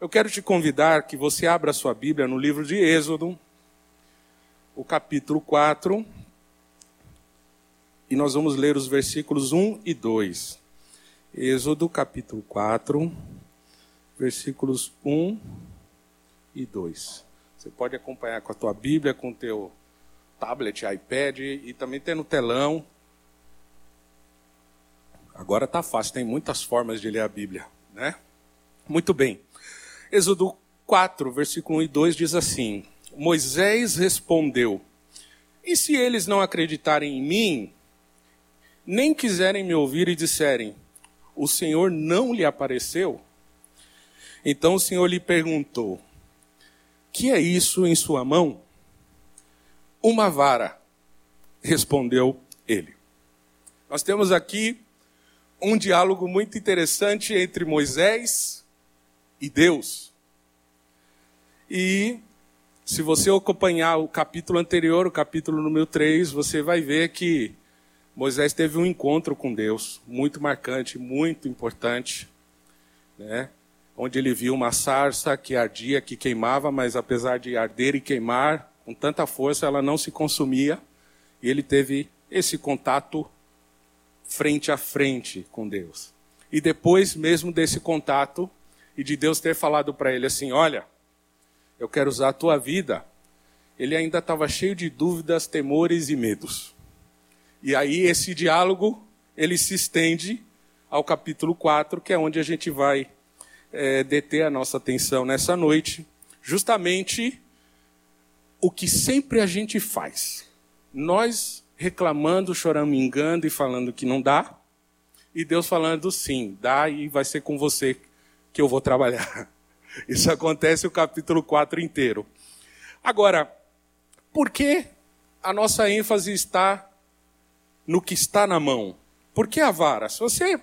Eu quero te convidar que você abra sua Bíblia no livro de Êxodo, o capítulo 4, e nós vamos ler os versículos 1 e 2. Êxodo, capítulo 4, versículos 1 e 2. Você pode acompanhar com a tua Bíblia, com o teu tablet, iPad e também tem no telão. Agora está fácil, tem muitas formas de ler a Bíblia, né? Muito bem. Êxodo 4, versículo 1 e 2 diz assim: Moisés respondeu: E se eles não acreditarem em mim, nem quiserem me ouvir e disserem: O Senhor não lhe apareceu? Então o Senhor lhe perguntou: Que é isso em sua mão? Uma vara, respondeu ele. Nós temos aqui um diálogo muito interessante entre Moisés e Deus. E se você acompanhar o capítulo anterior, o capítulo número 3, você vai ver que Moisés teve um encontro com Deus, muito marcante, muito importante, né? onde ele viu uma sarça que ardia, que queimava, mas apesar de arder e queimar com tanta força, ela não se consumia, e ele teve esse contato frente a frente com Deus. E depois mesmo desse contato, e de Deus ter falado para ele assim: Olha, eu quero usar a tua vida. Ele ainda estava cheio de dúvidas, temores e medos. E aí esse diálogo ele se estende ao capítulo 4, que é onde a gente vai é, deter a nossa atenção nessa noite, justamente o que sempre a gente faz. Nós reclamando, choramingando e falando que não dá, e Deus falando sim, dá e vai ser com você que eu vou trabalhar. Isso acontece o capítulo 4 inteiro. Agora, por que a nossa ênfase está no que está na mão? Por que a vara? Se você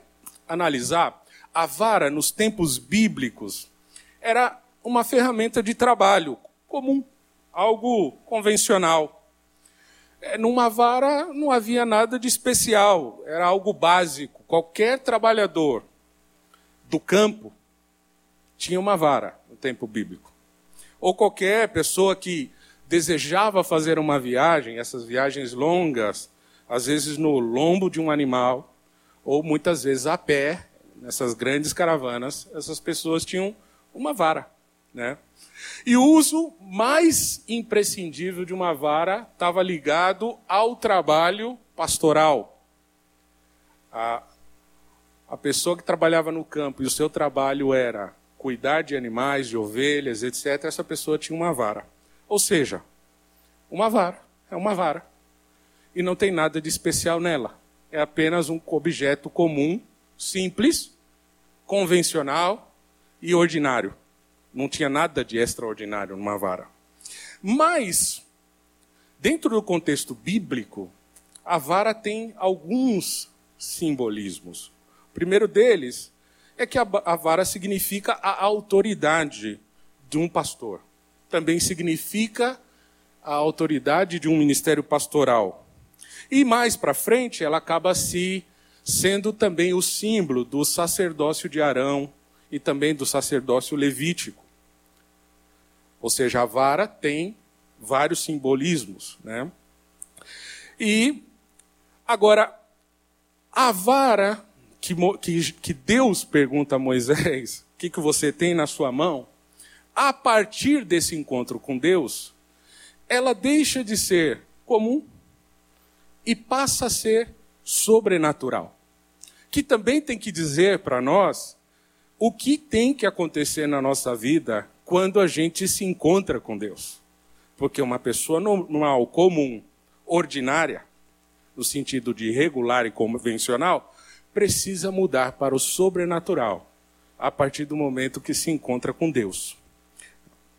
analisar, a vara nos tempos bíblicos era uma ferramenta de trabalho comum, algo convencional. É, numa vara não havia nada de especial, era algo básico. Qualquer trabalhador do campo tinha uma vara no tempo bíblico. Ou qualquer pessoa que desejava fazer uma viagem, essas viagens longas, às vezes no lombo de um animal, ou muitas vezes a pé, nessas grandes caravanas, essas pessoas tinham uma vara. Né? E o uso mais imprescindível de uma vara estava ligado ao trabalho pastoral. A, a pessoa que trabalhava no campo e o seu trabalho era cuidar de animais, de ovelhas, etc., essa pessoa tinha uma vara. Ou seja, uma vara, é uma vara. E não tem nada de especial nela. É apenas um objeto comum, simples, convencional e ordinário. Não tinha nada de extraordinário numa vara. Mas, dentro do contexto bíblico, a vara tem alguns simbolismos. O primeiro deles é que a, vara significa a autoridade de um pastor. Também significa a autoridade de um ministério pastoral. E mais para frente, ela acaba se sendo também o símbolo do sacerdócio de Arão e também do sacerdócio levítico. Ou seja, a vara tem vários simbolismos, né? E agora a vara que, que, que Deus pergunta a Moisés: o que, que você tem na sua mão? A partir desse encontro com Deus, ela deixa de ser comum e passa a ser sobrenatural. Que também tem que dizer para nós o que tem que acontecer na nossa vida quando a gente se encontra com Deus. Porque uma pessoa normal, comum, ordinária, no sentido de regular e convencional, precisa mudar para o sobrenatural a partir do momento que se encontra com Deus.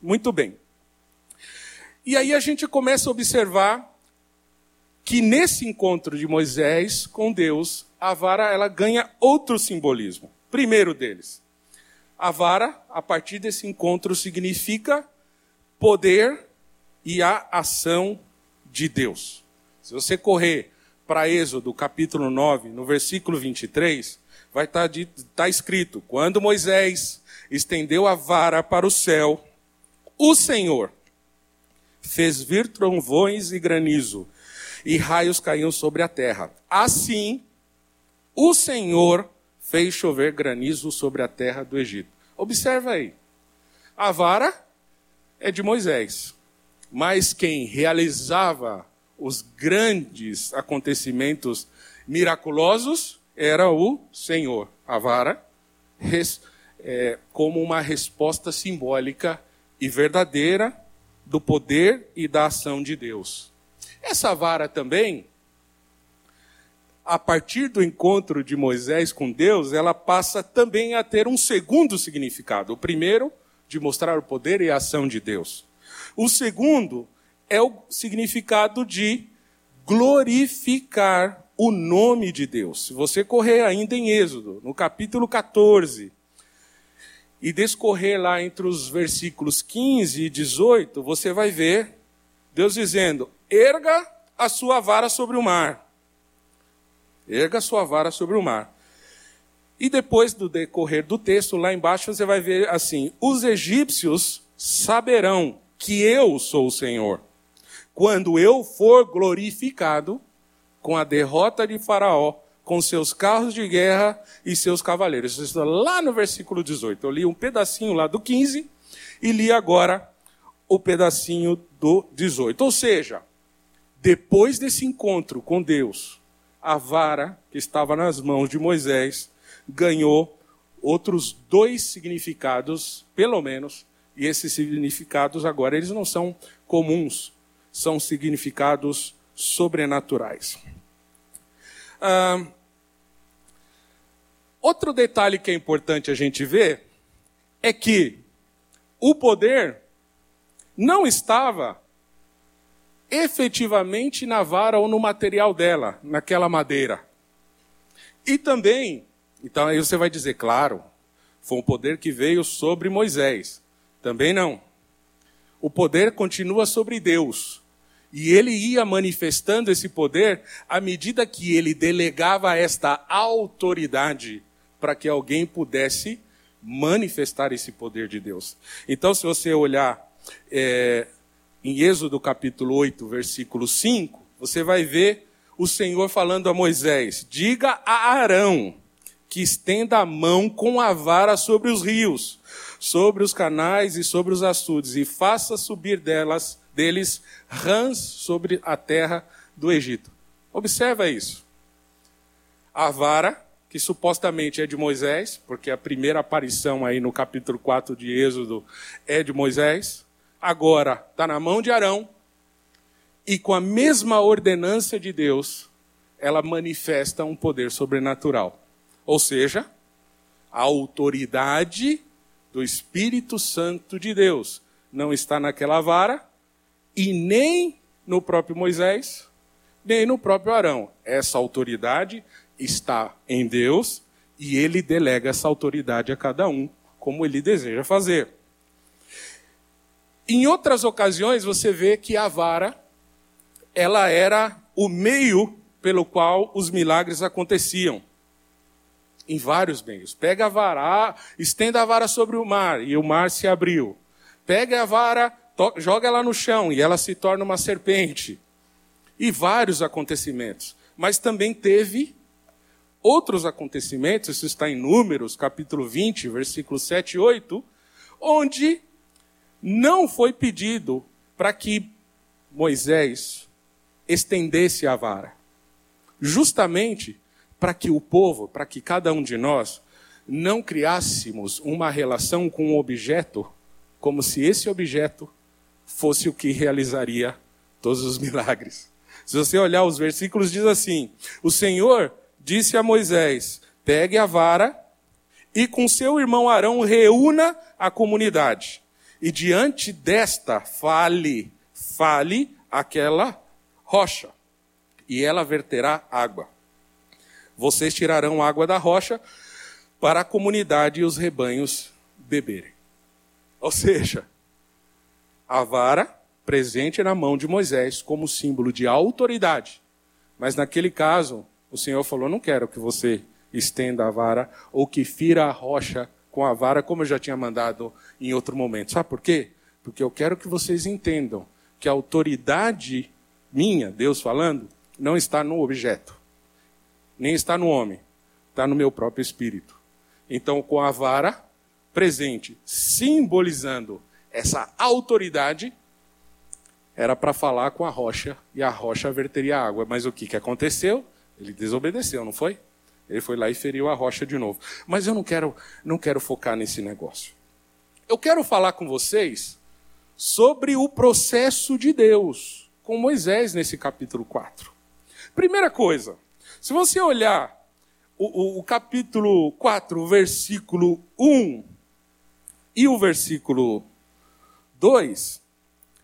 Muito bem. E aí a gente começa a observar que nesse encontro de Moisés com Deus, a vara ela ganha outro simbolismo. Primeiro deles, a vara, a partir desse encontro, significa poder e a ação de Deus. Se você correr para Êxodo, capítulo 9, no versículo 23, vai estar tá, tá escrito: Quando Moisés estendeu a vara para o céu, o Senhor fez vir trovões e granizo, e raios caíam sobre a terra. Assim, o Senhor fez chover granizo sobre a terra do Egito. Observa aí. A vara é de Moisés, mas quem realizava os grandes acontecimentos miraculosos era o Senhor. A vara, é, como uma resposta simbólica e verdadeira do poder e da ação de Deus. Essa vara também, a partir do encontro de Moisés com Deus, ela passa também a ter um segundo significado. O primeiro, de mostrar o poder e a ação de Deus. O segundo é o significado de glorificar o nome de Deus. Se você correr ainda em Êxodo, no capítulo 14, e descorrer lá entre os versículos 15 e 18, você vai ver Deus dizendo: erga a sua vara sobre o mar. Erga a sua vara sobre o mar. E depois do decorrer do texto, lá embaixo, você vai ver assim: os egípcios saberão que eu sou o Senhor, quando eu for glorificado com a derrota de Faraó com seus carros de guerra e seus cavaleiros. Isso está lá no versículo 18. Eu li um pedacinho lá do 15 e li agora o pedacinho do 18. Ou seja, depois desse encontro com Deus, a vara que estava nas mãos de Moisés ganhou outros dois significados, pelo menos, e esses significados agora eles não são comuns, são significados sobrenaturais. Ah, Outro detalhe que é importante a gente ver é que o poder não estava efetivamente na vara ou no material dela, naquela madeira. E também, então aí você vai dizer, claro, foi um poder que veio sobre Moisés. Também não. O poder continua sobre Deus. E ele ia manifestando esse poder à medida que ele delegava esta autoridade para que alguém pudesse manifestar esse poder de Deus. Então, se você olhar é, em Êxodo capítulo 8, versículo 5, você vai ver o Senhor falando a Moisés: Diga a Arão que estenda a mão com a vara sobre os rios, sobre os canais e sobre os açudes, e faça subir delas, deles rãs sobre a terra do Egito. Observa isso. A vara que supostamente é de Moisés, porque a primeira aparição aí no capítulo 4 de Êxodo é de Moisés, agora está na mão de Arão, e com a mesma ordenança de Deus, ela manifesta um poder sobrenatural. Ou seja, a autoridade do Espírito Santo de Deus não está naquela vara e nem no próprio Moisés, nem no próprio Arão. Essa autoridade está em Deus e ele delega essa autoridade a cada um, como ele deseja fazer. Em outras ocasiões, você vê que a vara, ela era o meio pelo qual os milagres aconteciam. Em vários meios. Pega a vara, estenda a vara sobre o mar e o mar se abriu. Pega a vara, joga ela no chão e ela se torna uma serpente. E vários acontecimentos. Mas também teve outros acontecimentos, isso está em Números, capítulo 20, versículos 7 e 8, onde não foi pedido para que Moisés estendesse a vara. Justamente para que o povo, para que cada um de nós, não criássemos uma relação com um objeto como se esse objeto fosse o que realizaria todos os milagres. Se você olhar os versículos, diz assim: O Senhor disse a Moisés: Pegue a vara e com seu irmão Arão reúna a comunidade. e diante desta fale, fale aquela rocha, e ela verterá água. Vocês tirarão água da rocha para a comunidade e os rebanhos beberem. Ou seja, a vara presente na mão de Moisés como símbolo de autoridade. Mas naquele caso, o Senhor falou: Não quero que você estenda a vara ou que fira a rocha com a vara, como eu já tinha mandado em outro momento. Sabe por quê? Porque eu quero que vocês entendam que a autoridade minha, Deus falando, não está no objeto, nem está no homem, está no meu próprio espírito. Então, com a vara presente, simbolizando essa autoridade, era para falar com a rocha e a rocha verteria água. Mas o que, que aconteceu? Ele desobedeceu, não foi? Ele foi lá e feriu a rocha de novo. Mas eu não quero, não quero focar nesse negócio. Eu quero falar com vocês sobre o processo de Deus com Moisés nesse capítulo 4. Primeira coisa, se você olhar o, o, o capítulo 4, o versículo 1 e o versículo 2,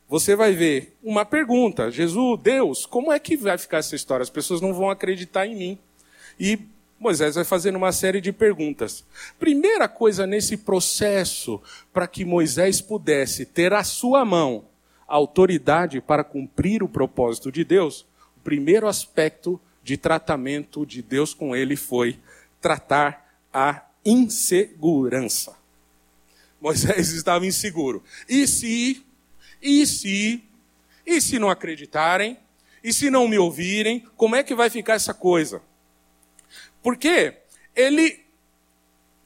você vai ver uma pergunta: Jesus, Deus, como é que vai ficar essa história? As pessoas não vão acreditar em mim. E Moisés vai fazendo uma série de perguntas. Primeira coisa nesse processo, para que Moisés pudesse ter à sua mão a autoridade para cumprir o propósito de Deus, o primeiro aspecto de tratamento de Deus com ele foi tratar a insegurança. Moisés estava inseguro. E se, e se, e se não acreditarem? E se não me ouvirem? Como é que vai ficar essa coisa? Porque ele,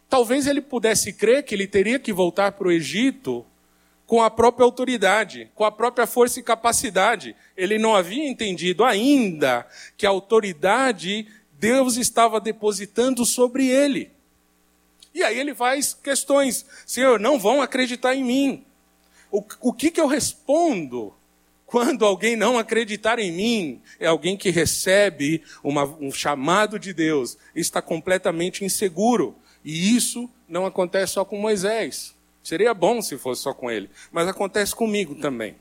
talvez ele pudesse crer que ele teria que voltar para o Egito com a própria autoridade, com a própria força e capacidade. Ele não havia entendido ainda que a autoridade Deus estava depositando sobre ele. E aí ele faz questões. Senhor, não vão acreditar em mim. O, o que, que eu respondo quando alguém não acreditar em mim, é alguém que recebe uma, um chamado de Deus e está completamente inseguro. E isso não acontece só com Moisés. Seria bom se fosse só com ele, mas acontece comigo também.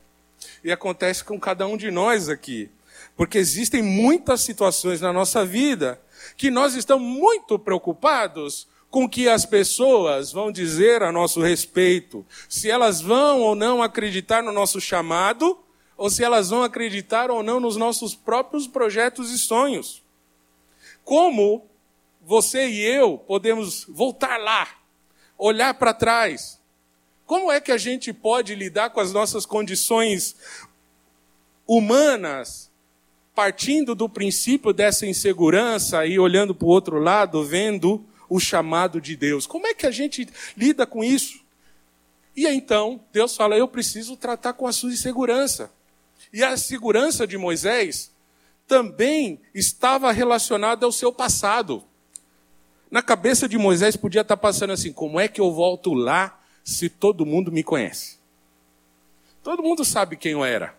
E acontece com cada um de nós aqui. Porque existem muitas situações na nossa vida que nós estamos muito preocupados com que as pessoas vão dizer a nosso respeito, se elas vão ou não acreditar no nosso chamado, ou se elas vão acreditar ou não nos nossos próprios projetos e sonhos. Como você e eu podemos voltar lá, olhar para trás? Como é que a gente pode lidar com as nossas condições humanas, partindo do princípio dessa insegurança e olhando para o outro lado, vendo o chamado de Deus? Como é que a gente lida com isso? E então, Deus fala: Eu preciso tratar com a sua insegurança. E a segurança de Moisés também estava relacionada ao seu passado. Na cabeça de Moisés podia estar passando assim: como é que eu volto lá se todo mundo me conhece? Todo mundo sabe quem eu era.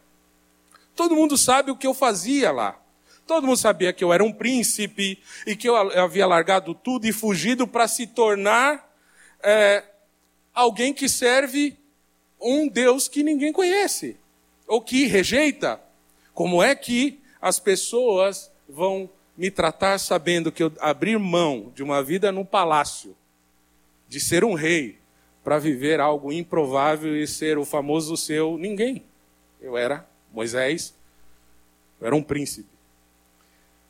Todo mundo sabe o que eu fazia lá. Todo mundo sabia que eu era um príncipe e que eu havia largado tudo e fugido para se tornar é, alguém que serve um Deus que ninguém conhece ou que rejeita, como é que as pessoas vão me tratar sabendo que eu abrir mão de uma vida no palácio, de ser um rei, para viver algo improvável e ser o famoso seu ninguém? Eu era Moisés, eu era um príncipe.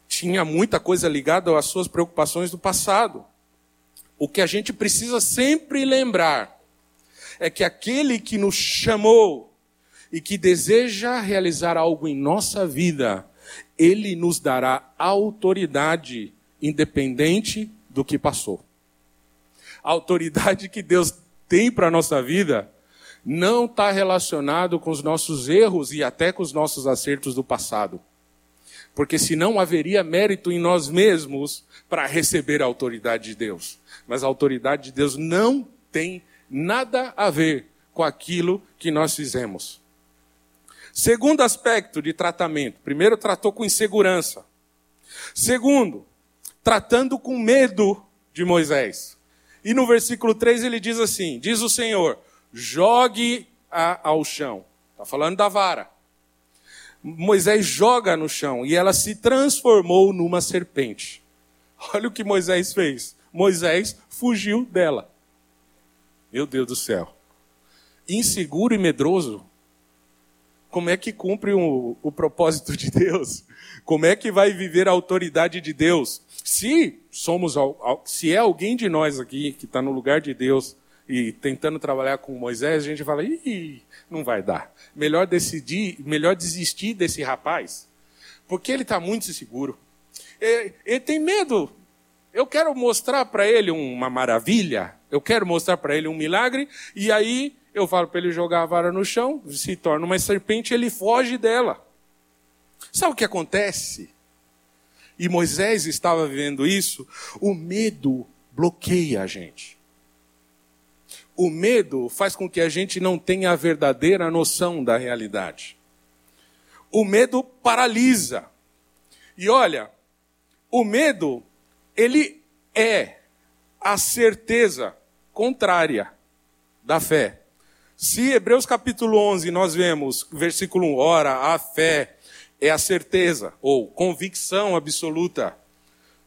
Tinha muita coisa ligada às suas preocupações do passado. O que a gente precisa sempre lembrar é que aquele que nos chamou e que deseja realizar algo em nossa vida, ele nos dará autoridade independente do que passou. A autoridade que Deus tem para a nossa vida não está relacionado com os nossos erros e até com os nossos acertos do passado. Porque senão haveria mérito em nós mesmos para receber a autoridade de Deus. Mas a autoridade de Deus não tem nada a ver com aquilo que nós fizemos. Segundo aspecto de tratamento: primeiro, tratou com insegurança. Segundo, tratando com medo de Moisés. E no versículo 3 ele diz assim: Diz o Senhor: jogue a, ao chão. Está falando da vara. Moisés joga no chão e ela se transformou numa serpente. Olha o que Moisés fez. Moisés fugiu dela. Meu Deus do céu. Inseguro e medroso. Como é que cumpre o, o propósito de Deus? Como é que vai viver a autoridade de Deus? Se somos, se é alguém de nós aqui que está no lugar de Deus e tentando trabalhar com Moisés, a gente fala, Ih, não vai dar. Melhor decidir, melhor desistir desse rapaz, porque ele está muito inseguro. Ele, ele tem medo. Eu quero mostrar para ele uma maravilha, eu quero mostrar para ele um milagre, e aí eu falo para ele jogar a vara no chão, se torna uma serpente, ele foge dela. Sabe o que acontece? E Moisés estava vivendo isso, o medo bloqueia a gente. O medo faz com que a gente não tenha a verdadeira noção da realidade. O medo paralisa. E olha, o medo, ele é a certeza contrária da fé. Se Hebreus capítulo 11 nós vemos, versículo 1, ora, a fé é a certeza ou convicção absoluta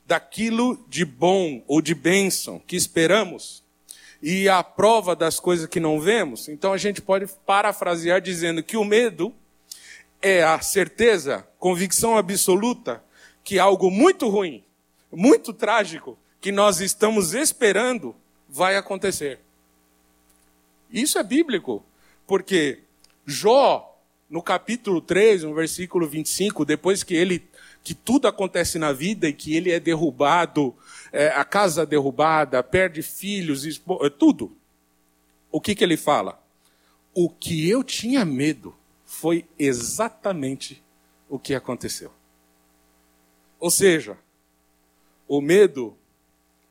daquilo de bom ou de bênção que esperamos e a prova das coisas que não vemos, então a gente pode parafrasear dizendo que o medo é a certeza, convicção absoluta que algo muito ruim, muito trágico, que nós estamos esperando vai acontecer. Isso é bíblico, porque Jó, no capítulo 3, no versículo 25, depois que ele que tudo acontece na vida e que ele é derrubado é, a casa derrubada, perde filhos, é, tudo. O que, que ele fala? O que eu tinha medo foi exatamente o que aconteceu. Ou seja, o medo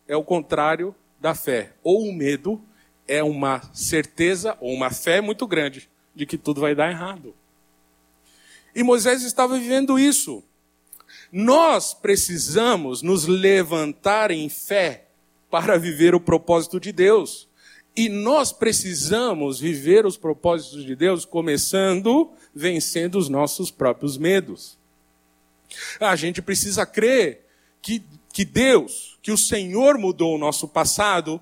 é o contrário da fé. Ou o medo é uma certeza ou uma fé muito grande de que tudo vai dar errado. E Moisés estava vivendo isso. Nós precisamos nos levantar em fé para viver o propósito de Deus. E nós precisamos viver os propósitos de Deus começando vencendo os nossos próprios medos. A gente precisa crer que, que Deus, que o Senhor mudou o nosso passado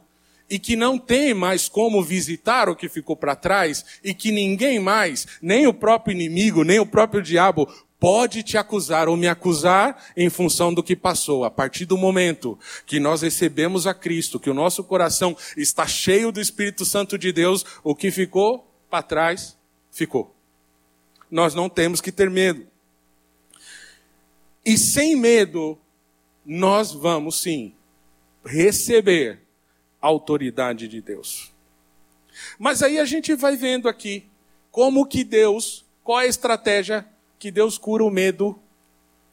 e que não tem mais como visitar o que ficou para trás e que ninguém mais, nem o próprio inimigo, nem o próprio diabo, pode te acusar ou me acusar em função do que passou. A partir do momento que nós recebemos a Cristo, que o nosso coração está cheio do Espírito Santo de Deus, o que ficou para trás, ficou. Nós não temos que ter medo. E sem medo, nós vamos sim receber a autoridade de Deus. Mas aí a gente vai vendo aqui como que Deus, qual a estratégia que Deus cura o medo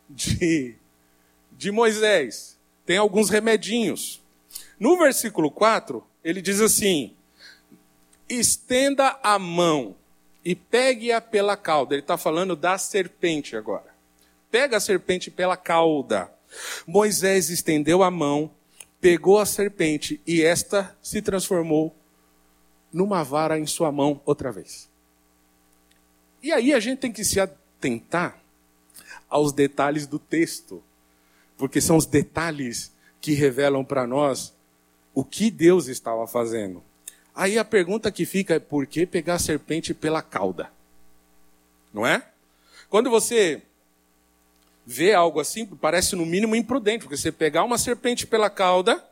de, de Moisés. Tem alguns remedinhos. No versículo 4, ele diz assim: estenda a mão e pegue-a pela cauda. Ele está falando da serpente agora. Pega a serpente pela cauda. Moisés estendeu a mão, pegou a serpente e esta se transformou numa vara em sua mão outra vez. E aí a gente tem que se atentar aos detalhes do texto, porque são os detalhes que revelam para nós o que Deus estava fazendo. Aí a pergunta que fica é: por que pegar a serpente pela cauda? Não é? Quando você vê algo assim, parece no mínimo imprudente, porque você pegar uma serpente pela cauda,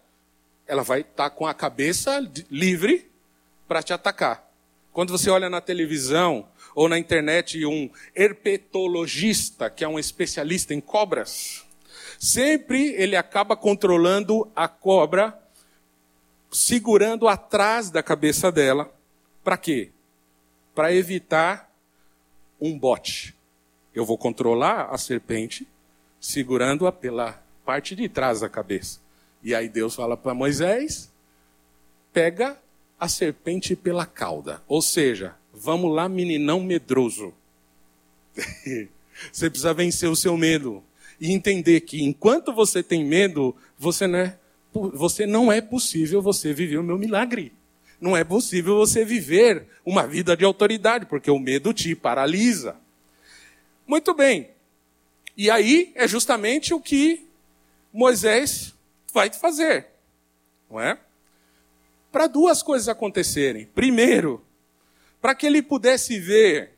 ela vai estar tá com a cabeça livre para te atacar. Quando você olha na televisão ou na internet um herpetologista, que é um especialista em cobras, sempre ele acaba controlando a cobra, segurando atrás da cabeça dela. Para quê? Para evitar um bote. Eu vou controlar a serpente, segurando-a pela parte de trás da cabeça. E aí Deus fala para Moisés: pega a serpente pela cauda. Ou seja, Vamos lá, meninão medroso. você precisa vencer o seu medo e entender que enquanto você tem medo, você não é, você não é possível você viver o meu milagre. não é possível você viver uma vida de autoridade, porque o medo te paralisa. Muito bem. E aí é justamente o que Moisés vai fazer, não é? Para duas coisas acontecerem. Primeiro, para que ele pudesse ver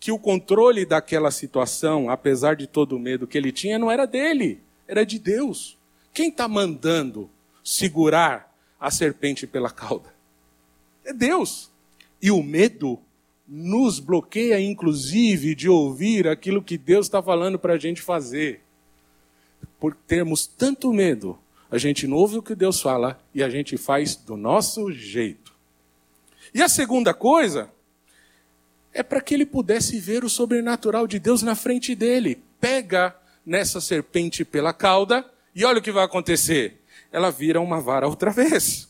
que o controle daquela situação, apesar de todo o medo que ele tinha, não era dele, era de Deus. Quem está mandando segurar a serpente pela cauda? É Deus. E o medo nos bloqueia, inclusive, de ouvir aquilo que Deus está falando para a gente fazer. Por termos tanto medo, a gente não ouve o que Deus fala e a gente faz do nosso jeito. E a segunda coisa é para que ele pudesse ver o sobrenatural de Deus na frente dele. Pega nessa serpente pela cauda e olha o que vai acontecer. Ela vira uma vara outra vez.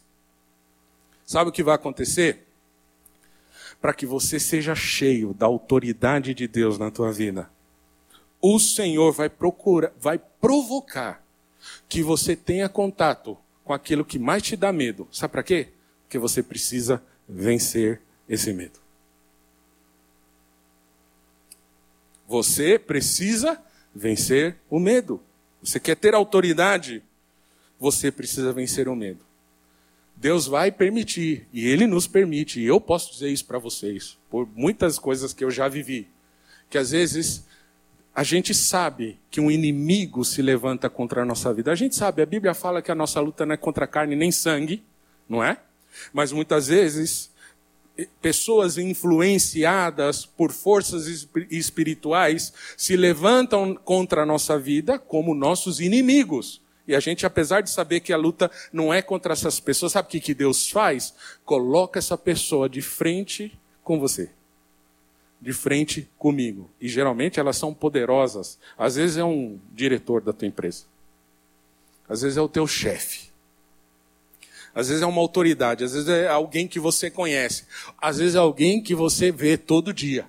Sabe o que vai acontecer? Para que você seja cheio da autoridade de Deus na tua vida. O Senhor vai procurar, vai provocar que você tenha contato com aquilo que mais te dá medo. Sabe para quê? Porque você precisa vencer esse medo. Você precisa vencer o medo. Você quer ter autoridade? Você precisa vencer o medo. Deus vai permitir, e Ele nos permite, e eu posso dizer isso para vocês, por muitas coisas que eu já vivi, que às vezes a gente sabe que um inimigo se levanta contra a nossa vida. A gente sabe, a Bíblia fala que a nossa luta não é contra carne nem sangue, não é? Mas muitas vezes pessoas influenciadas por forças espirituais se levantam contra a nossa vida como nossos inimigos. E a gente, apesar de saber que a luta não é contra essas pessoas, sabe o que Deus faz? Coloca essa pessoa de frente com você. De frente comigo. E geralmente elas são poderosas. Às vezes é um diretor da tua empresa. Às vezes é o teu chefe. Às vezes é uma autoridade, às vezes é alguém que você conhece, às vezes é alguém que você vê todo dia.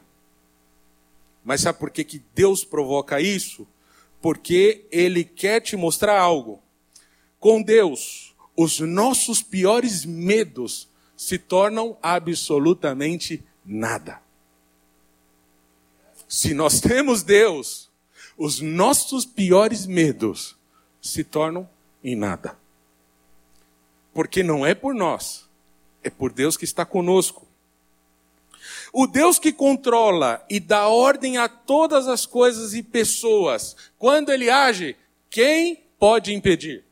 Mas sabe por que, que Deus provoca isso? Porque Ele quer te mostrar algo. Com Deus, os nossos piores medos se tornam absolutamente nada. Se nós temos Deus, os nossos piores medos se tornam em nada. Porque não é por nós, é por Deus que está conosco. O Deus que controla e dá ordem a todas as coisas e pessoas, quando ele age, quem pode impedir?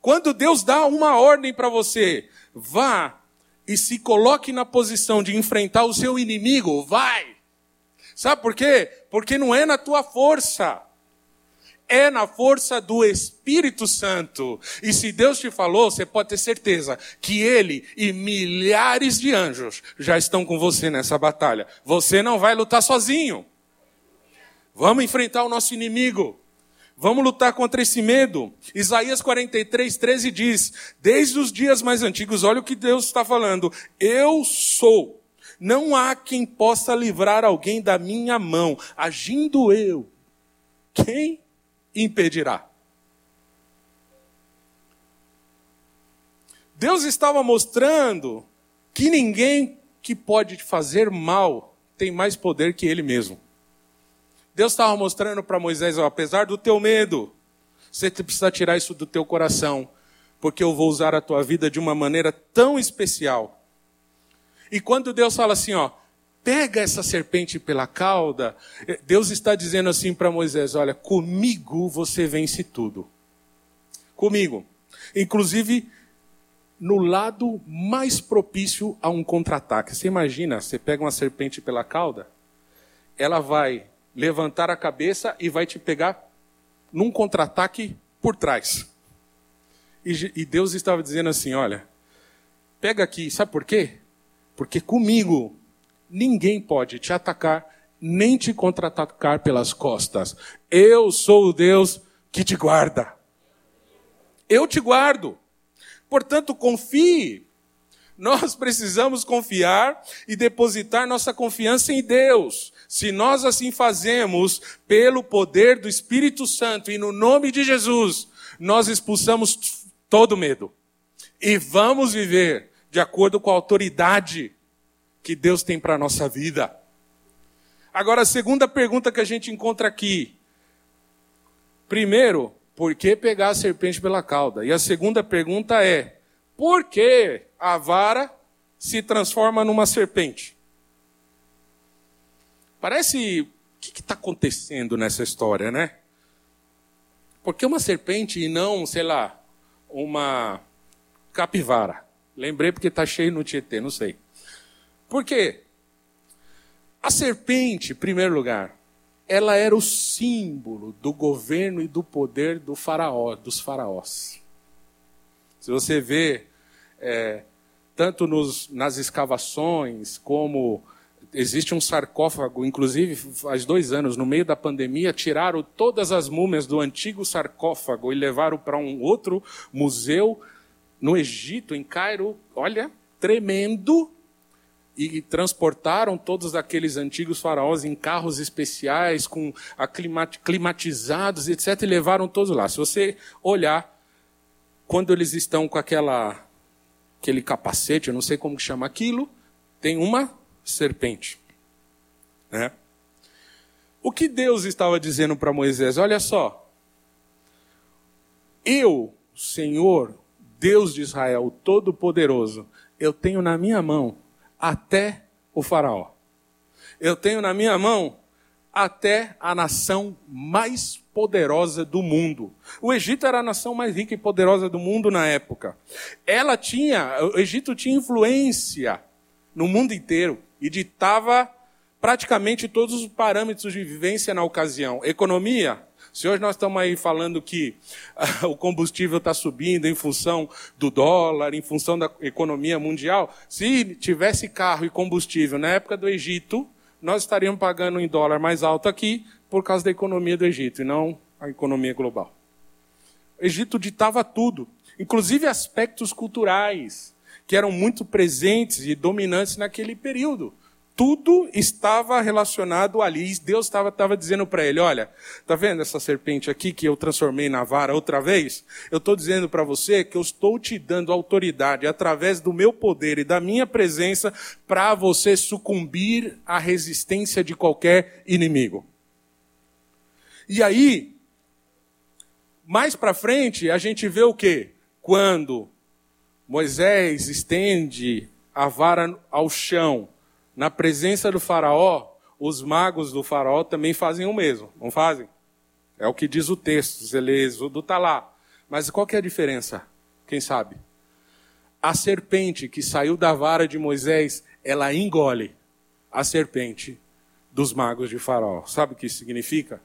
Quando Deus dá uma ordem para você, vá e se coloque na posição de enfrentar o seu inimigo, vai. Sabe por quê? Porque não é na tua força é na força do Espírito Santo. E se Deus te falou, você pode ter certeza que Ele e milhares de anjos já estão com você nessa batalha. Você não vai lutar sozinho. Vamos enfrentar o nosso inimigo. Vamos lutar contra esse medo. Isaías 43, 13 diz: Desde os dias mais antigos, olha o que Deus está falando. Eu sou. Não há quem possa livrar alguém da minha mão. Agindo eu. Quem impedirá. Deus estava mostrando que ninguém que pode fazer mal tem mais poder que ele mesmo. Deus estava mostrando para Moisés, ó, apesar do teu medo, você precisa tirar isso do teu coração, porque eu vou usar a tua vida de uma maneira tão especial. E quando Deus fala assim, ó, pega essa serpente pela cauda, Deus está dizendo assim para Moisés: Olha, comigo você vence tudo. Comigo. Inclusive, no lado mais propício a um contra-ataque. Você imagina, você pega uma serpente pela cauda, ela vai levantar a cabeça e vai te pegar num contra-ataque por trás. E, e Deus estava dizendo assim: Olha, pega aqui, sabe por quê? Porque comigo ninguém pode te atacar, nem te contra-atacar pelas costas. Eu sou o Deus que te guarda. Eu te guardo. Portanto, confie. Nós precisamos confiar e depositar nossa confiança em Deus. Se nós assim fazemos, pelo poder do Espírito Santo e no nome de Jesus, nós expulsamos todo medo. E vamos viver de acordo com a autoridade que Deus tem para a nossa vida. Agora, a segunda pergunta que a gente encontra aqui. Primeiro, por que pegar a serpente pela cauda? E a segunda pergunta é: por que a vara se transforma numa serpente? Parece. O que está acontecendo nessa história, né? Por que uma serpente e não, sei lá, uma capivara? Lembrei porque está cheio no Tietê, não sei. Por quê? A serpente, em primeiro lugar, ela era o símbolo do governo e do poder do faraó, dos faraós. Se você vê, é, tanto nos, nas escavações, como existe um sarcófago, inclusive faz dois anos, no meio da pandemia, tiraram todas as múmias do antigo sarcófago e levaram para um outro museu no Egito, em Cairo, olha, tremendo, e transportaram todos aqueles antigos faraós em carros especiais, com climatizados, etc., e levaram todos lá. Se você olhar, quando eles estão com aquela, aquele capacete, eu não sei como chama aquilo, tem uma serpente. Né? O que Deus estava dizendo para Moisés? Olha só, eu, Senhor, Deus de Israel, Todo-Poderoso, eu tenho na minha mão até o Faraó. Eu tenho na minha mão até a nação mais poderosa do mundo. O Egito era a nação mais rica e poderosa do mundo na época. Ela tinha, o Egito tinha influência no mundo inteiro e ditava praticamente todos os parâmetros de vivência na ocasião. Economia, se hoje nós estamos aí falando que uh, o combustível está subindo em função do dólar, em função da economia mundial, se tivesse carro e combustível na época do Egito, nós estaríamos pagando em dólar mais alto aqui por causa da economia do Egito e não a economia global. O Egito ditava tudo, inclusive aspectos culturais, que eram muito presentes e dominantes naquele período tudo estava relacionado ali. Deus estava, estava dizendo para ele: Olha, tá vendo essa serpente aqui que eu transformei na vara outra vez? Eu estou dizendo para você que eu estou te dando autoridade através do meu poder e da minha presença para você sucumbir à resistência de qualquer inimigo. E aí, mais para frente, a gente vê o que? Quando Moisés estende a vara ao chão na presença do faraó, os magos do faraó também fazem o mesmo, não fazem? É o que diz o texto, Zelêxodo está lá. Mas qual que é a diferença? Quem sabe? A serpente que saiu da vara de Moisés, ela engole a serpente dos magos de faraó. Sabe o que isso significa?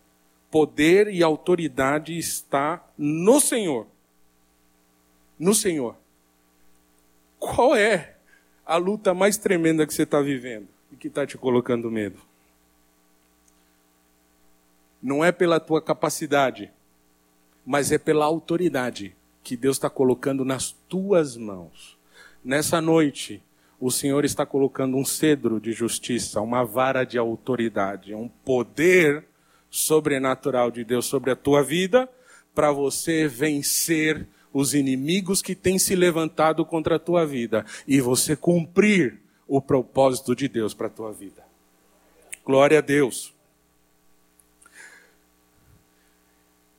Poder e autoridade está no Senhor. No Senhor. Qual é a luta mais tremenda que você está vivendo e que está te colocando medo. Não é pela tua capacidade, mas é pela autoridade que Deus está colocando nas tuas mãos. Nessa noite, o Senhor está colocando um cedro de justiça, uma vara de autoridade, um poder sobrenatural de Deus sobre a tua vida para você vencer os inimigos que têm se levantado contra a tua vida e você cumprir o propósito de Deus para a tua vida. Glória a Deus.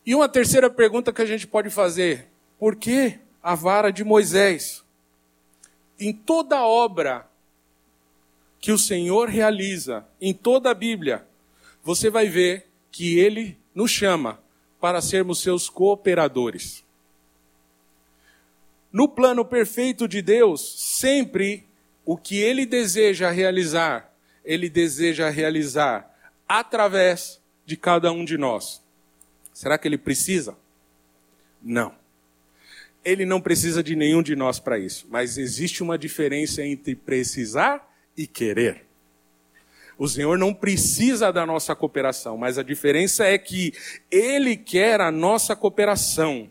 E uma terceira pergunta que a gente pode fazer: por que a vara de Moisés? Em toda obra que o Senhor realiza, em toda a Bíblia, você vai ver que ele nos chama para sermos seus cooperadores. No plano perfeito de Deus, sempre o que ele deseja realizar, ele deseja realizar através de cada um de nós. Será que ele precisa? Não. Ele não precisa de nenhum de nós para isso, mas existe uma diferença entre precisar e querer. O Senhor não precisa da nossa cooperação, mas a diferença é que Ele quer a nossa cooperação.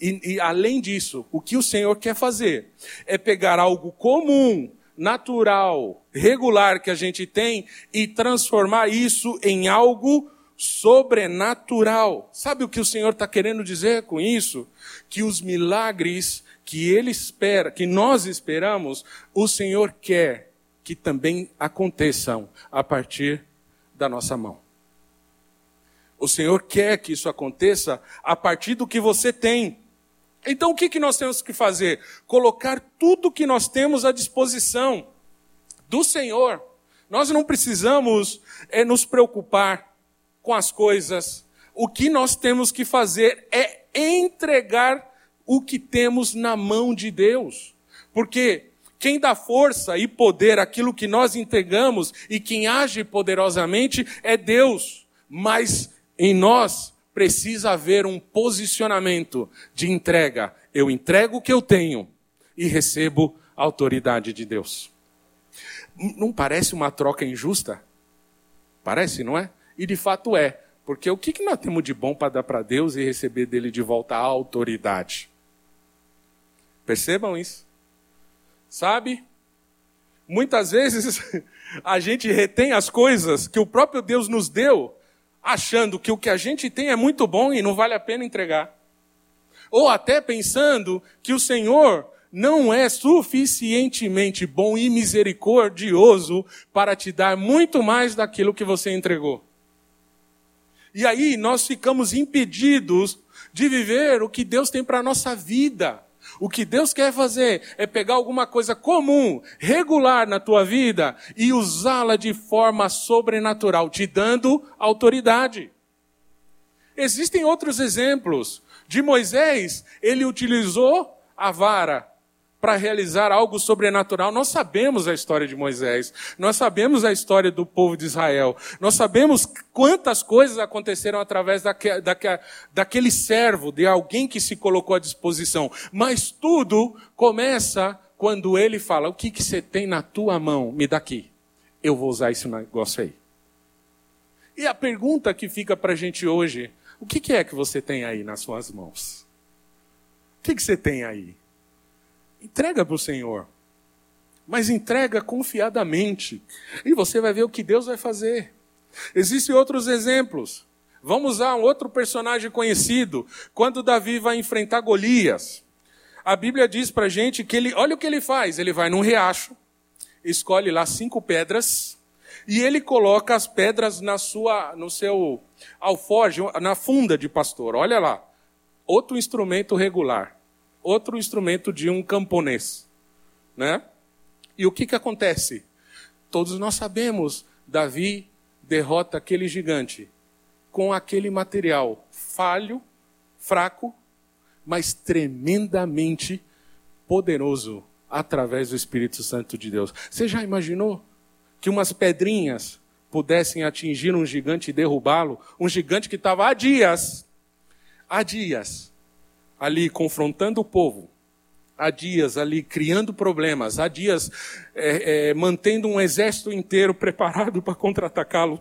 E, e além disso, o que o Senhor quer fazer é pegar algo comum, natural, regular que a gente tem e transformar isso em algo sobrenatural. Sabe o que o Senhor está querendo dizer com isso? Que os milagres que ele espera, que nós esperamos, o Senhor quer que também aconteçam a partir da nossa mão. O Senhor quer que isso aconteça a partir do que você tem. Então o que, nós temos que fazer? Colocar tudo que nós temos à disposição do Senhor. Nós não precisamos é, nos preocupar com as coisas. O que nós temos que fazer é entregar o que temos na mão de Deus. Porque quem dá força e poder àquilo que nós entregamos e quem age poderosamente é Deus. Mas em nós precisa haver um posicionamento de entrega. Eu entrego o que eu tenho e recebo a autoridade de Deus. Não parece uma troca injusta? Parece, não é? E de fato é. Porque o que nós temos de bom para dar para Deus e receber dele de volta a autoridade? Percebam isso. Sabe? Muitas vezes a gente retém as coisas que o próprio Deus nos deu, achando que o que a gente tem é muito bom e não vale a pena entregar. Ou até pensando que o Senhor não é suficientemente bom e misericordioso para te dar muito mais daquilo que você entregou. E aí nós ficamos impedidos de viver o que Deus tem para a nossa vida. O que Deus quer fazer é pegar alguma coisa comum, regular na tua vida e usá-la de forma sobrenatural, te dando autoridade. Existem outros exemplos. De Moisés, ele utilizou a vara para realizar algo sobrenatural. Nós sabemos a história de Moisés, nós sabemos a história do povo de Israel, nós sabemos quantas coisas aconteceram através daque, daque, daquele servo, de alguém que se colocou à disposição. Mas tudo começa quando ele fala: O que, que você tem na tua mão? Me dá aqui. Eu vou usar esse negócio aí. E a pergunta que fica para a gente hoje: O que, que é que você tem aí nas suas mãos? O que, que você tem aí? Entrega para o Senhor. Mas entrega confiadamente. E você vai ver o que Deus vai fazer. Existem outros exemplos. Vamos usar um outro personagem conhecido. Quando Davi vai enfrentar Golias. A Bíblia diz para gente que ele, olha o que ele faz. Ele vai num riacho, escolhe lá cinco pedras e ele coloca as pedras na sua, no seu alforje, na funda de pastor. Olha lá, outro instrumento regular outro instrumento de um camponês, né? E o que que acontece? Todos nós sabemos, Davi derrota aquele gigante com aquele material falho, fraco, mas tremendamente poderoso através do Espírito Santo de Deus. Você já imaginou que umas pedrinhas pudessem atingir um gigante e derrubá-lo? Um gigante que estava há dias, há dias, ali confrontando o povo, há dias ali criando problemas, há dias é, é, mantendo um exército inteiro preparado para contra-atacá-lo.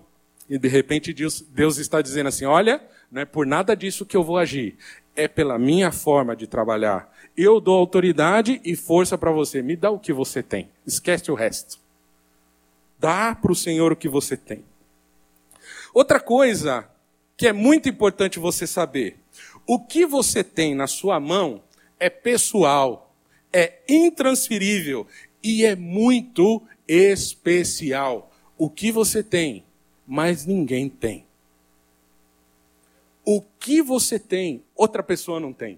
E de repente Deus, Deus está dizendo assim: olha, não é por nada disso que eu vou agir, é pela minha forma de trabalhar. Eu dou autoridade e força para você. Me dá o que você tem. Esquece o resto. Dá para o Senhor o que você tem. Outra coisa que é muito importante você saber: o que você tem na sua mão é pessoal, é intransferível e é muito especial. O que você tem, mas ninguém tem. O que você tem, outra pessoa não tem.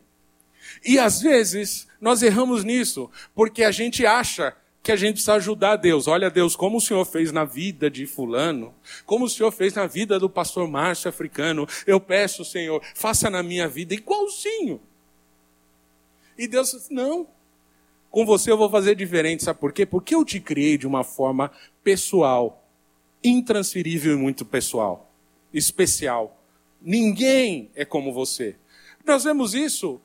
E às vezes nós erramos nisso, porque a gente acha que a gente precisa ajudar Deus. Olha, Deus, como o Senhor fez na vida de Fulano, como o Senhor fez na vida do pastor Márcio Africano, eu peço, Senhor, faça na minha vida igualzinho. E Deus disse: não, com você eu vou fazer diferente, sabe por quê? Porque eu te criei de uma forma pessoal, intransferível e muito pessoal, especial. Ninguém é como você. Nós vemos isso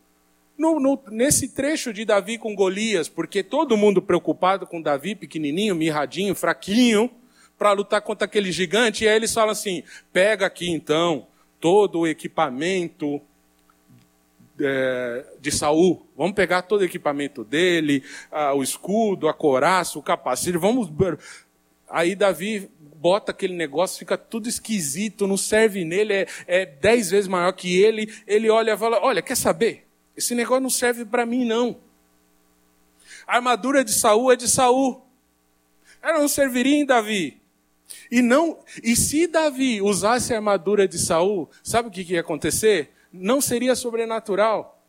no, no, nesse trecho de Davi com Golias, porque todo mundo preocupado com Davi, pequenininho, mirradinho, fraquinho, para lutar contra aquele gigante, e aí eles falam assim: pega aqui então todo o equipamento é, de Saul, vamos pegar todo o equipamento dele, o escudo, a coraça, o capacete, vamos. Aí Davi bota aquele negócio, fica tudo esquisito, não serve nele, é, é dez vezes maior que ele. Ele olha e fala: Olha, quer saber? Esse negócio não serve para mim, não. A armadura de Saul é de Saul. Ela não serviria em Davi. E não, e se Davi usasse a armadura de Saul, sabe o que ia acontecer? Não seria sobrenatural.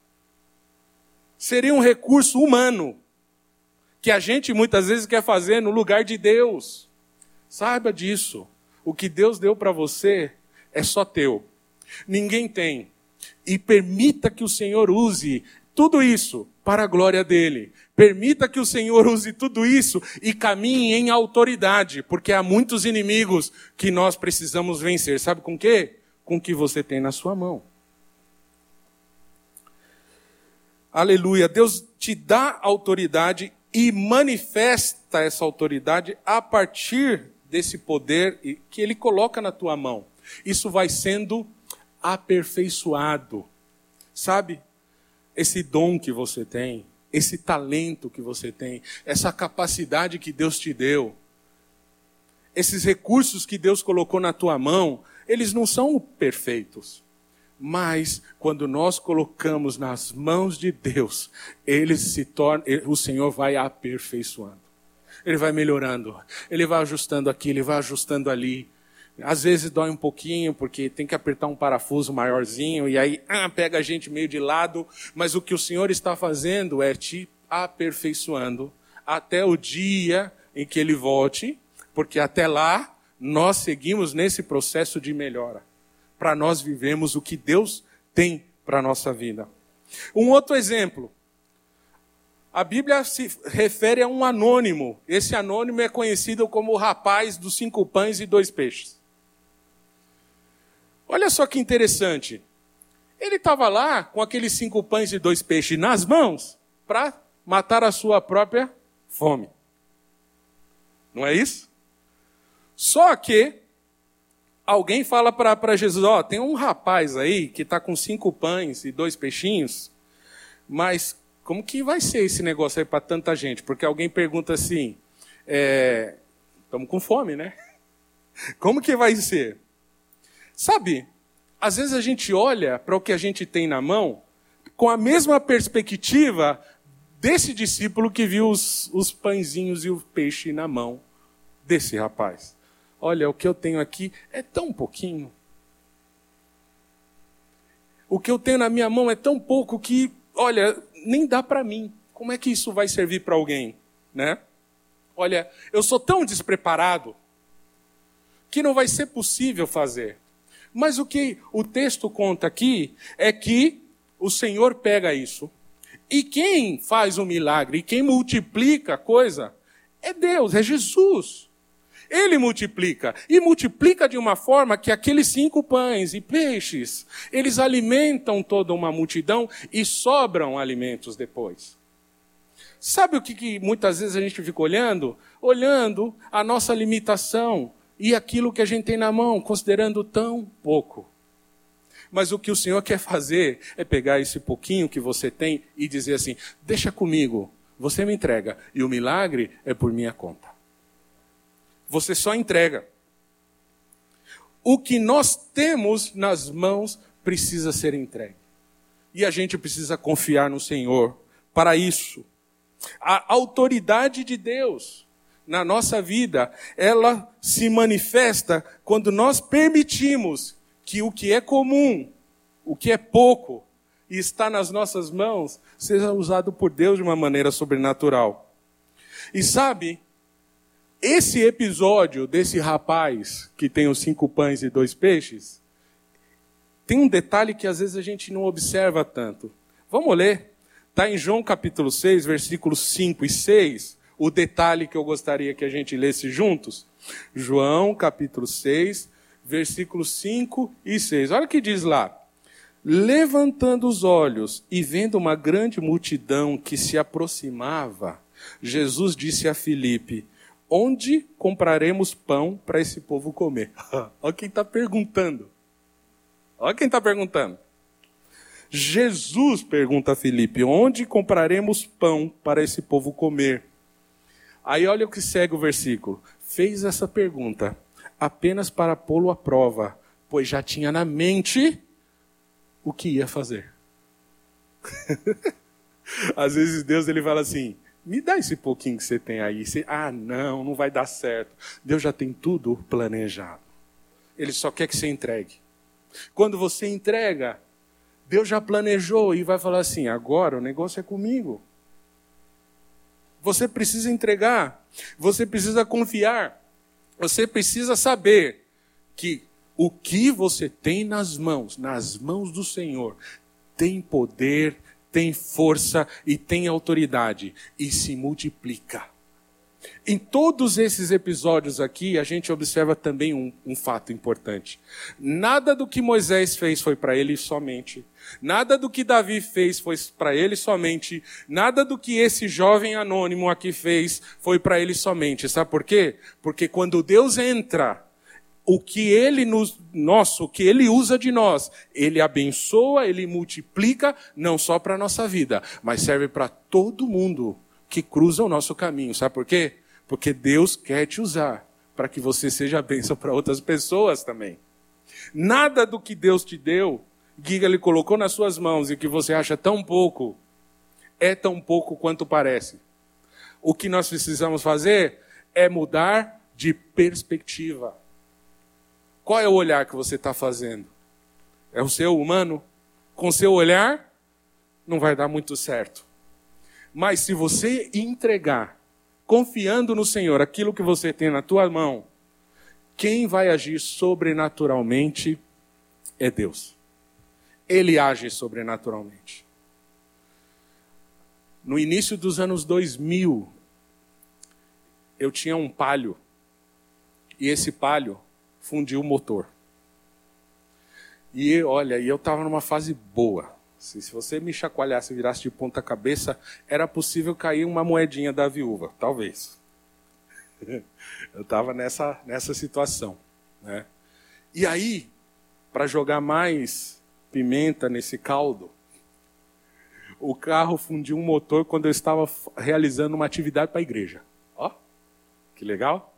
Seria um recurso humano que a gente muitas vezes quer fazer no lugar de Deus. Saiba disso. O que Deus deu para você é só teu. Ninguém tem. E permita que o Senhor use tudo isso para a glória dele. Permita que o Senhor use tudo isso e caminhe em autoridade, porque há muitos inimigos que nós precisamos vencer. Sabe com quê? Com o que você tem na sua mão. Aleluia. Deus te dá autoridade e manifesta essa autoridade a partir desse poder que ele coloca na tua mão. Isso vai sendo aperfeiçoado. Sabe? Esse dom que você tem, esse talento que você tem, essa capacidade que Deus te deu, esses recursos que Deus colocou na tua mão, eles não são perfeitos. Mas quando nós colocamos nas mãos de Deus, eles se tornam, o Senhor vai aperfeiçoando. Ele vai melhorando, ele vai ajustando aqui, ele vai ajustando ali. Às vezes dói um pouquinho, porque tem que apertar um parafuso maiorzinho, e aí ah, pega a gente meio de lado, mas o que o Senhor está fazendo é te aperfeiçoando até o dia em que ele volte, porque até lá nós seguimos nesse processo de melhora para nós vivemos o que Deus tem para a nossa vida. Um outro exemplo. A Bíblia se refere a um anônimo. Esse anônimo é conhecido como o rapaz dos cinco pães e dois peixes. Olha só que interessante. Ele estava lá com aqueles cinco pães e dois peixes nas mãos para matar a sua própria fome. Não é isso? Só que alguém fala para Jesus: Ó, oh, tem um rapaz aí que está com cinco pães e dois peixinhos, mas como que vai ser esse negócio aí para tanta gente? Porque alguém pergunta assim: estamos é, com fome, né? Como que vai ser? Sabe, às vezes a gente olha para o que a gente tem na mão com a mesma perspectiva desse discípulo que viu os, os pãezinhos e o peixe na mão desse rapaz. Olha, o que eu tenho aqui é tão pouquinho. O que eu tenho na minha mão é tão pouco que, olha, nem dá para mim. Como é que isso vai servir para alguém, né? Olha, eu sou tão despreparado que não vai ser possível fazer. Mas o que o texto conta aqui é que o Senhor pega isso. E quem faz o milagre, quem multiplica a coisa, é Deus, é Jesus. Ele multiplica. E multiplica de uma forma que aqueles cinco pães e peixes, eles alimentam toda uma multidão e sobram alimentos depois. Sabe o que, que muitas vezes a gente fica olhando? Olhando a nossa limitação e aquilo que a gente tem na mão, considerando tão pouco. Mas o que o Senhor quer fazer é pegar esse pouquinho que você tem e dizer assim: deixa comigo, você me entrega, e o milagre é por minha conta. Você só entrega. O que nós temos nas mãos precisa ser entregue. E a gente precisa confiar no Senhor para isso. A autoridade de Deus na nossa vida, ela se manifesta quando nós permitimos que o que é comum, o que é pouco e está nas nossas mãos, seja usado por Deus de uma maneira sobrenatural. E sabe, esse episódio desse rapaz que tem os cinco pães e dois peixes, tem um detalhe que às vezes a gente não observa tanto. Vamos ler? Está em João capítulo 6, versículos 5 e 6, o detalhe que eu gostaria que a gente lesse juntos. João capítulo 6, versículos 5 e 6. Olha o que diz lá. Levantando os olhos e vendo uma grande multidão que se aproximava, Jesus disse a Filipe: Onde compraremos pão para esse povo comer? Olha quem está perguntando. Olha quem está perguntando. Jesus pergunta a Filipe: Onde compraremos pão para esse povo comer? Aí olha o que segue o versículo. Fez essa pergunta apenas para pô-lo à prova, pois já tinha na mente o que ia fazer. Às vezes Deus ele fala assim: me dá esse pouquinho que você tem aí. Você, ah, não, não vai dar certo. Deus já tem tudo planejado. Ele só quer que você entregue. Quando você entrega, Deus já planejou e vai falar assim: agora o negócio é comigo. Você precisa entregar, você precisa confiar, você precisa saber que o que você tem nas mãos, nas mãos do Senhor, tem poder, tem força e tem autoridade e se multiplica. Em todos esses episódios aqui, a gente observa também um, um fato importante. Nada do que Moisés fez foi para ele somente. Nada do que Davi fez foi para ele somente. Nada do que esse jovem anônimo aqui fez foi para ele somente. Sabe por quê? Porque quando Deus entra, o que ele nos, nosso, o que ele usa de nós, ele abençoa, ele multiplica, não só para a nossa vida, mas serve para todo mundo que cruza o nosso caminho. Sabe por quê? Porque Deus quer te usar para que você seja bênção para outras pessoas também. Nada do que Deus te deu, que Ele colocou nas suas mãos e que você acha tão pouco, é tão pouco quanto parece. O que nós precisamos fazer é mudar de perspectiva. Qual é o olhar que você está fazendo? É o seu humano? Com seu olhar, não vai dar muito certo. Mas se você entregar, confiando no Senhor, aquilo que você tem na tua mão, quem vai agir sobrenaturalmente é Deus. Ele age sobrenaturalmente. No início dos anos 2000, eu tinha um palio. E esse palio fundiu o motor. E olha, eu estava numa fase boa. Se, se você me chacoalhasse e virasse de ponta cabeça, era possível cair uma moedinha da viúva, talvez. Eu estava nessa, nessa situação. Né? E aí, para jogar mais pimenta nesse caldo, o carro fundiu um motor quando eu estava realizando uma atividade para a igreja. Ó, que legal.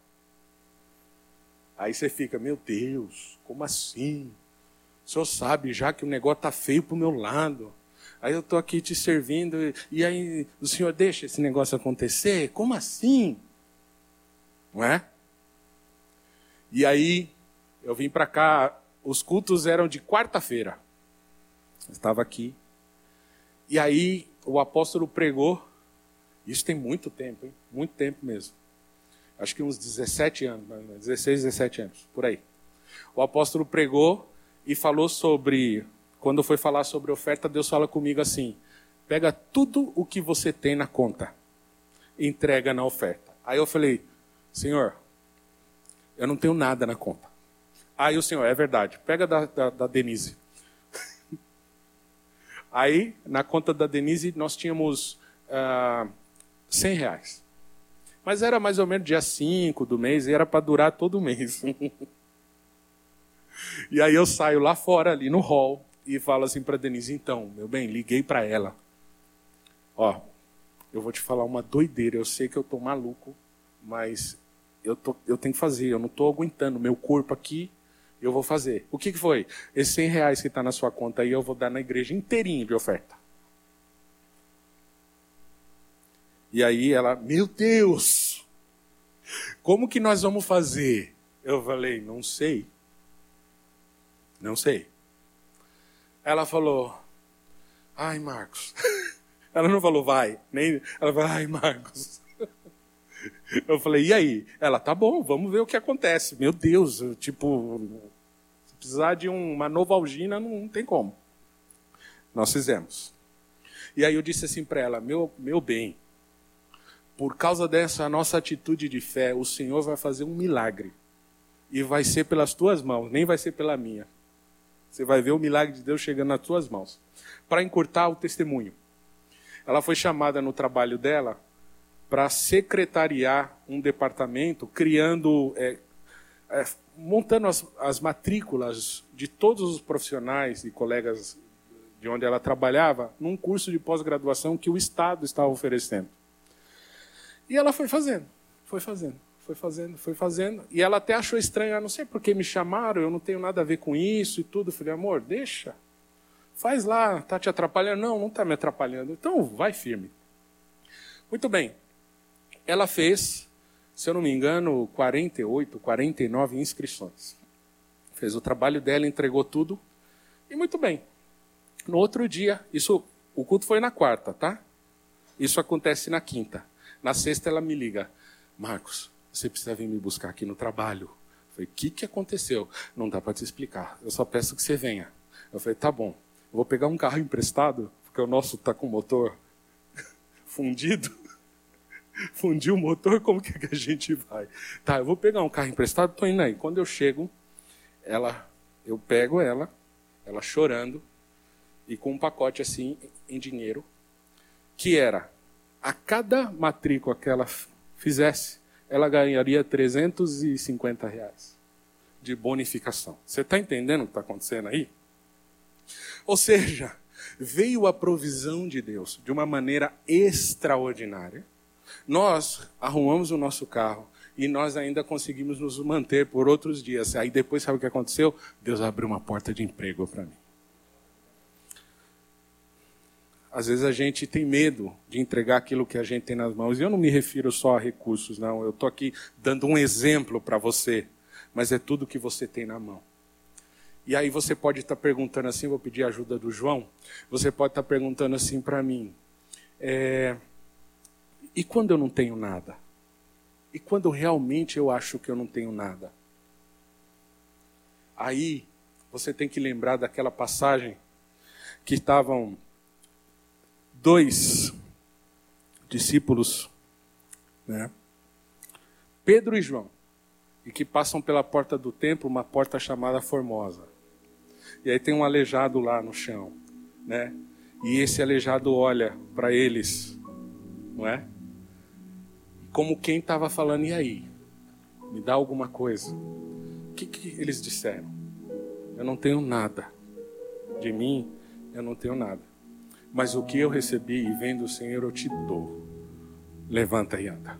Aí você fica, meu Deus, como assim? O senhor sabe já que o negócio está feio para o meu lado. Aí eu estou aqui te servindo, e aí o senhor deixa esse negócio acontecer? Como assim? Não é? E aí eu vim para cá, os cultos eram de quarta-feira. Estava aqui. E aí o apóstolo pregou. Isso tem muito tempo, hein? Muito tempo mesmo. Acho que uns 17 anos, 16, 17 anos, por aí. O apóstolo pregou e falou sobre, quando foi falar sobre oferta, Deus fala comigo assim: pega tudo o que você tem na conta, entrega na oferta. Aí eu falei, Senhor, eu não tenho nada na conta. Aí o Senhor, é verdade, pega da, da, da Denise. Aí, na conta da Denise, nós tínhamos ah, 100 reais. Mas era mais ou menos dia 5 do mês e era para durar todo o mês. E aí eu saio lá fora, ali no hall, e falo assim para Denise: então, meu bem, liguei para ela. Ó, eu vou te falar uma doideira. Eu sei que eu tô maluco, mas eu, tô, eu tenho que fazer. Eu não tô aguentando. Meu corpo aqui, eu vou fazer. O que, que foi? Esses 100 reais que está na sua conta aí, eu vou dar na igreja inteirinho de oferta. E aí ela, meu Deus, como que nós vamos fazer? Eu falei, não sei. Não sei. Ela falou, ai, Marcos. Ela não falou, vai. Nem, ela falou, ai, Marcos. Eu falei, e aí? Ela, tá bom, vamos ver o que acontece. Meu Deus, tipo, se precisar de uma novalgina, não tem como. Nós fizemos. E aí eu disse assim para ela, meu, meu bem, por causa dessa nossa atitude de fé, o Senhor vai fazer um milagre. E vai ser pelas tuas mãos, nem vai ser pela minha. Você vai ver o milagre de Deus chegando nas tuas mãos. Para encurtar o testemunho. Ela foi chamada no trabalho dela para secretariar um departamento, criando, é, é, montando as, as matrículas de todos os profissionais e colegas de onde ela trabalhava, num curso de pós-graduação que o Estado estava oferecendo. E ela foi fazendo, foi fazendo foi fazendo, foi fazendo. E ela até achou estranho, ah, não sei por que me chamaram, eu não tenho nada a ver com isso e tudo. Eu falei, amor, deixa. Faz lá, tá te atrapalhando? Não, não está me atrapalhando. Então vai firme. Muito bem. Ela fez, se eu não me engano, 48, 49 inscrições. Fez o trabalho dela, entregou tudo. E muito bem. No outro dia, isso, o culto foi na quarta, tá? Isso acontece na quinta. Na sexta ela me liga, Marcos, você precisa vir me buscar aqui no trabalho. Eu falei, o que, que aconteceu? Não dá para te explicar. Eu só peço que você venha. Eu falei, tá bom. Eu vou pegar um carro emprestado, porque o nosso tá com motor fundido. Fundiu o motor, como que, é que a gente vai? Tá, eu vou pegar um carro emprestado, tô indo aí. Quando eu chego, ela, eu pego ela, ela chorando, e com um pacote assim em dinheiro, que era a cada matrícula que ela fizesse, ela ganharia 350 reais de bonificação. Você está entendendo o que está acontecendo aí? Ou seja, veio a provisão de Deus de uma maneira extraordinária. Nós arrumamos o nosso carro e nós ainda conseguimos nos manter por outros dias. Aí depois, sabe o que aconteceu? Deus abriu uma porta de emprego para mim. Às vezes a gente tem medo de entregar aquilo que a gente tem nas mãos. E eu não me refiro só a recursos, não. Eu estou aqui dando um exemplo para você. Mas é tudo que você tem na mão. E aí você pode estar tá perguntando assim, vou pedir a ajuda do João. Você pode estar tá perguntando assim para mim: é, e quando eu não tenho nada? E quando realmente eu acho que eu não tenho nada? Aí você tem que lembrar daquela passagem que estavam dois discípulos, né? Pedro e João, e que passam pela porta do templo, uma porta chamada Formosa. E aí tem um aleijado lá no chão, né? E esse aleijado olha para eles, não é? Como quem estava falando, e aí? Me dá alguma coisa. O que, que eles disseram? Eu não tenho nada. De mim, eu não tenho nada. Mas o que eu recebi e vem do Senhor eu te dou. Levanta e anda.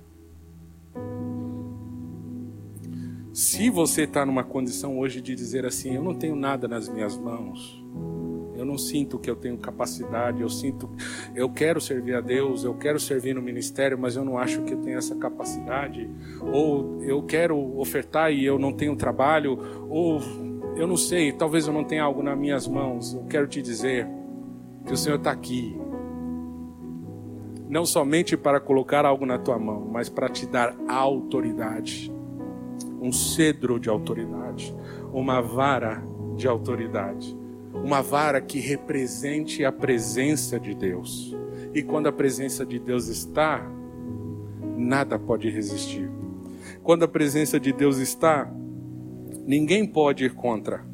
Se você está numa condição hoje de dizer assim, eu não tenho nada nas minhas mãos, eu não sinto que eu tenho capacidade, eu sinto, eu quero servir a Deus, eu quero servir no ministério, mas eu não acho que eu tenho essa capacidade, ou eu quero ofertar e eu não tenho trabalho, ou eu não sei, talvez eu não tenha algo nas minhas mãos. Eu quero te dizer, que o Senhor está aqui. Não somente para colocar algo na tua mão, mas para te dar autoridade. Um cedro de autoridade. Uma vara de autoridade. Uma vara que represente a presença de Deus. E quando a presença de Deus está, nada pode resistir. Quando a presença de Deus está, ninguém pode ir contra.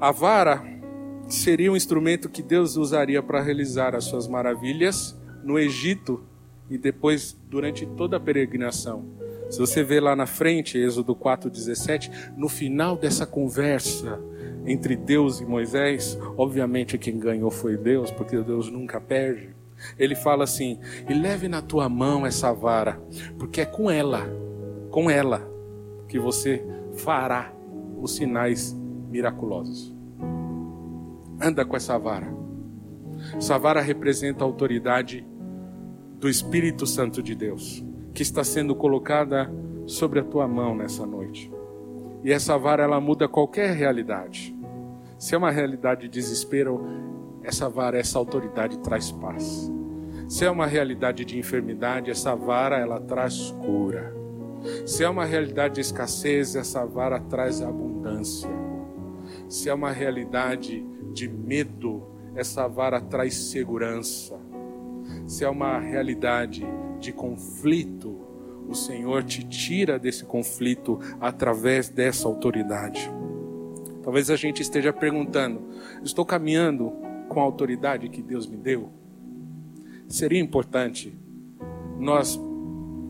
A vara seria um instrumento que Deus usaria para realizar as suas maravilhas no Egito e depois durante toda a peregrinação. Se você vê lá na frente, Êxodo 4:17, no final dessa conversa entre Deus e Moisés, obviamente quem ganhou foi Deus, porque Deus nunca perde. Ele fala assim: "E leve na tua mão essa vara, porque é com ela, com ela que você fará os sinais miraculosos." Anda com essa vara. Essa vara representa a autoridade do Espírito Santo de Deus, que está sendo colocada sobre a tua mão nessa noite. E essa vara ela muda qualquer realidade. Se é uma realidade de desespero, essa vara, essa autoridade traz paz. Se é uma realidade de enfermidade, essa vara ela traz cura. Se é uma realidade de escassez, essa vara traz abundância. Se é uma realidade de medo, essa vara traz segurança. Se é uma realidade de conflito, o Senhor te tira desse conflito através dessa autoridade. Talvez a gente esteja perguntando: estou caminhando com a autoridade que Deus me deu? Seria importante nós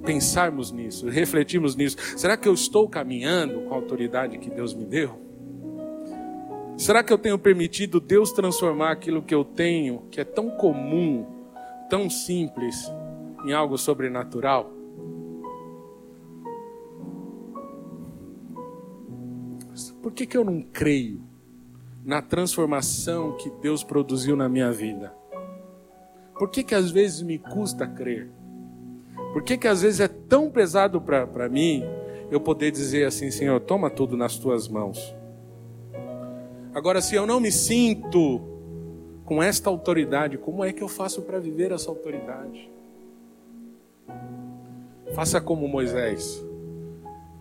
pensarmos nisso, refletirmos nisso. Será que eu estou caminhando com a autoridade que Deus me deu? Será que eu tenho permitido Deus transformar aquilo que eu tenho, que é tão comum, tão simples, em algo sobrenatural? Por que, que eu não creio na transformação que Deus produziu na minha vida? Por que, que às vezes me custa crer? Por que, que às vezes é tão pesado para mim eu poder dizer assim, Senhor, toma tudo nas tuas mãos? Agora, se eu não me sinto com esta autoridade, como é que eu faço para viver essa autoridade? Faça como Moisés.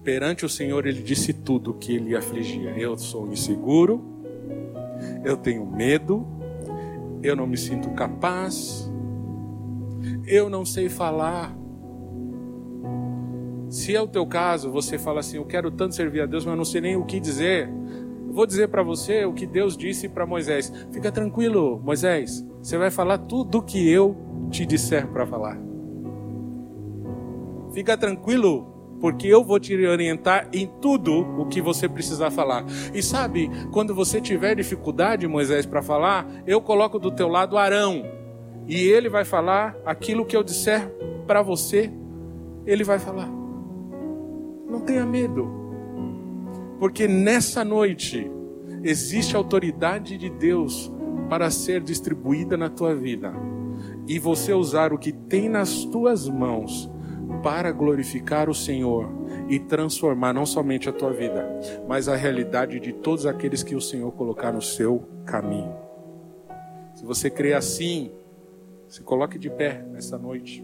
Perante o Senhor, ele disse tudo o que ele afligia. Eu sou inseguro, eu tenho medo, eu não me sinto capaz, eu não sei falar. Se é o teu caso, você fala assim: Eu quero tanto servir a Deus, mas não sei nem o que dizer. Vou dizer para você o que Deus disse para Moisés: Fica tranquilo, Moisés, você vai falar tudo o que eu te disser para falar. Fica tranquilo, porque eu vou te orientar em tudo o que você precisar falar. E sabe, quando você tiver dificuldade, Moisés, para falar, eu coloco do teu lado Arão, e ele vai falar aquilo que eu disser para você, ele vai falar. Não tenha medo, porque nessa noite existe autoridade de Deus para ser distribuída na tua vida, e você usar o que tem nas tuas mãos para glorificar o Senhor e transformar não somente a tua vida, mas a realidade de todos aqueles que o Senhor colocar no seu caminho. Se você crê assim, se coloque de pé nessa noite.